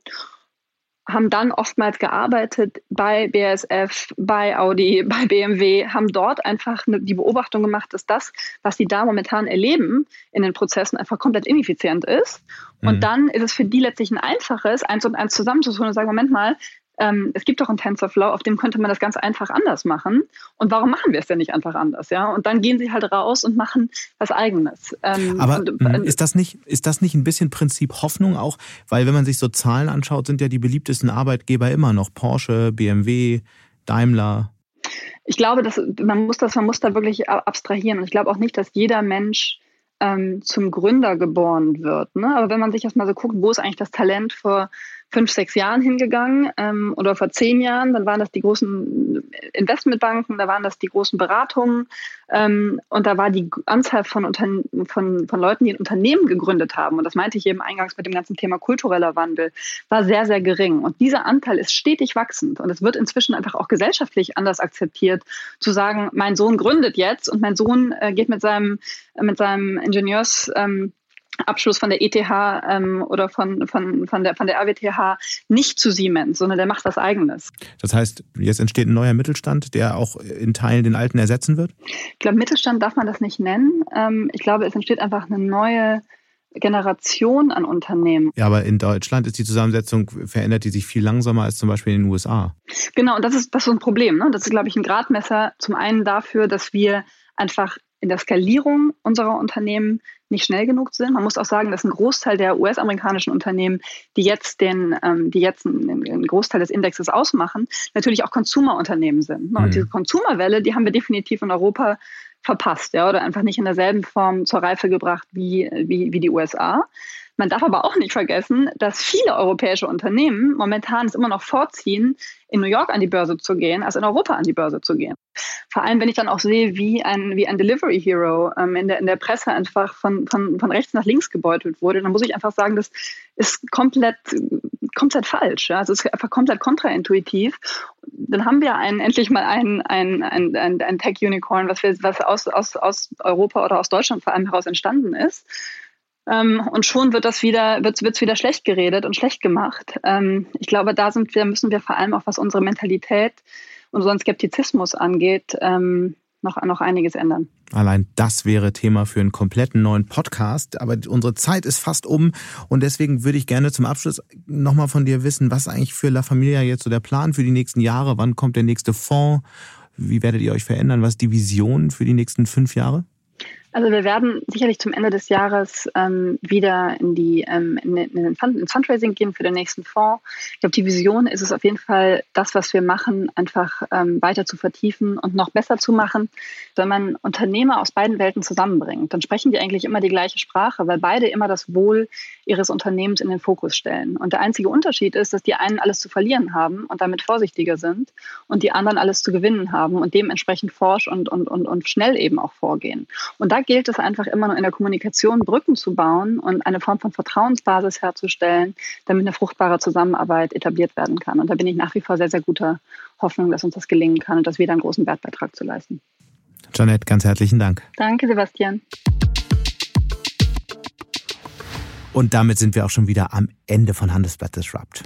haben dann oftmals gearbeitet bei BASF, bei Audi, bei BMW, haben dort einfach die Beobachtung gemacht, dass das, was sie da momentan erleben in den Prozessen, einfach komplett ineffizient ist. Und mhm. dann ist es für die letztlich ein einfaches, eins und eins zusammenzutun und sagen, Moment mal, ähm, es gibt doch einen TensorFlow, auf dem könnte man das ganz einfach anders machen. Und warum machen wir es denn nicht einfach anders? Ja? Und dann gehen sie halt raus und machen was Eigenes. Ähm, Aber und, äh, ist, das nicht, ist das nicht ein bisschen Prinzip Hoffnung auch? Weil wenn man sich so Zahlen anschaut, sind ja die beliebtesten Arbeitgeber immer noch Porsche, BMW, Daimler. Ich glaube, dass man muss das, man muss da wirklich abstrahieren. Und ich glaube auch nicht, dass jeder Mensch ähm, zum Gründer geboren wird. Ne? Aber wenn man sich erstmal so guckt, wo ist eigentlich das Talent vor fünf, sechs Jahren hingegangen ähm, oder vor zehn Jahren. Dann waren das die großen Investmentbanken, da waren das die großen Beratungen ähm, und da war die Anzahl von, von, von Leuten, die ein Unternehmen gegründet haben, und das meinte ich eben eingangs mit dem ganzen Thema kultureller Wandel, war sehr, sehr gering. Und dieser Anteil ist stetig wachsend und es wird inzwischen einfach auch gesellschaftlich anders akzeptiert, zu sagen, mein Sohn gründet jetzt und mein Sohn äh, geht mit seinem, mit seinem Ingenieurs... Ähm, Abschluss von der ETH ähm, oder von, von, von, der, von der RWTH nicht zu Siemens, sondern der macht was Eigenes. Das heißt, jetzt entsteht ein neuer Mittelstand, der auch in Teilen den alten ersetzen wird? Ich glaube, Mittelstand darf man das nicht nennen. Ähm, ich glaube, es entsteht einfach eine neue Generation an Unternehmen. Ja, aber in Deutschland ist die Zusammensetzung, verändert die sich viel langsamer als zum Beispiel in den USA. Genau, und das ist, das ist ein Problem. Ne? Das ist, glaube ich, ein Gradmesser zum einen dafür, dass wir einfach in der Skalierung unserer Unternehmen nicht schnell genug sind. Man muss auch sagen, dass ein Großteil der US-amerikanischen Unternehmen, die jetzt den, ähm, die jetzt einen, einen, Großteil des Indexes ausmachen, natürlich auch Consumer-Unternehmen sind. Ne? Mhm. Und diese Consumer-Welle, die haben wir definitiv in Europa verpasst, ja, oder einfach nicht in derselben Form zur Reife gebracht wie, wie, wie die USA. Man darf aber auch nicht vergessen, dass viele europäische Unternehmen momentan es immer noch vorziehen, in New York an die Börse zu gehen, als in Europa an die Börse zu gehen. Vor allem, wenn ich dann auch sehe, wie ein, wie ein Delivery Hero ähm, in, der, in der Presse einfach von, von, von rechts nach links gebeutelt wurde, dann muss ich einfach sagen, das ist komplett, komplett falsch. Ja? Also es ist einfach komplett kontraintuitiv. Dann haben wir einen, endlich mal ein, ein, ein, ein, ein Tech-Unicorn, was, wir, was aus, aus, aus Europa oder aus Deutschland vor allem heraus entstanden ist. Ähm, und schon wird das wieder, wird es wieder schlecht geredet und schlecht gemacht. Ähm, ich glaube, da sind wir, müssen wir vor allem auch, was unsere Mentalität und unseren Skeptizismus angeht, ähm, noch, noch einiges ändern. Allein das wäre Thema für einen kompletten neuen Podcast. Aber unsere Zeit ist fast um. Und deswegen würde ich gerne zum Abschluss nochmal von dir wissen, was eigentlich für La Familia jetzt so der Plan für die nächsten Jahre? Wann kommt der nächste Fonds? Wie werdet ihr euch verändern? Was ist die Vision für die nächsten fünf Jahre? Also wir werden sicherlich zum Ende des Jahres ähm, wieder in die ähm, in, in Fund, ins Fundraising gehen für den nächsten Fonds. Ich glaube, die Vision ist es auf jeden Fall, das, was wir machen, einfach ähm, weiter zu vertiefen und noch besser zu machen. Wenn man Unternehmer aus beiden Welten zusammenbringt, dann sprechen die eigentlich immer die gleiche Sprache, weil beide immer das Wohl ihres Unternehmens in den Fokus stellen. Und der einzige Unterschied ist, dass die einen alles zu verlieren haben und damit vorsichtiger sind und die anderen alles zu gewinnen haben und dementsprechend forsch und, und, und, und schnell eben auch vorgehen. Und da gilt es einfach immer nur in der Kommunikation Brücken zu bauen und eine Form von Vertrauensbasis herzustellen, damit eine fruchtbare Zusammenarbeit etabliert werden kann. Und da bin ich nach wie vor sehr, sehr guter Hoffnung, dass uns das gelingen kann und dass wir da einen großen Wertbeitrag zu leisten. Janette, ganz herzlichen Dank. Danke, Sebastian. Und damit sind wir auch schon wieder am Ende von Handelsblatt Disrupt.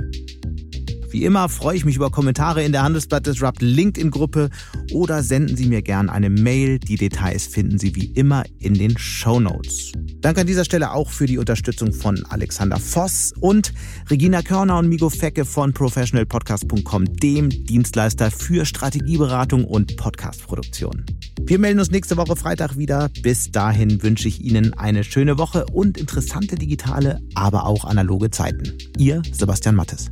Wie immer freue ich mich über Kommentare in der Handelsblatt Disrupt LinkedIn-Gruppe oder senden Sie mir gern eine Mail. Die Details finden Sie wie immer in den Show Notes. Danke an dieser Stelle auch für die Unterstützung von Alexander Voss und Regina Körner und Migo Fecke von professionalpodcast.com, dem Dienstleister für Strategieberatung und Podcastproduktion. Wir melden uns nächste Woche Freitag wieder. Bis dahin wünsche ich Ihnen eine schöne Woche und interessante digitale, aber auch analoge Zeiten. Ihr Sebastian Mattes.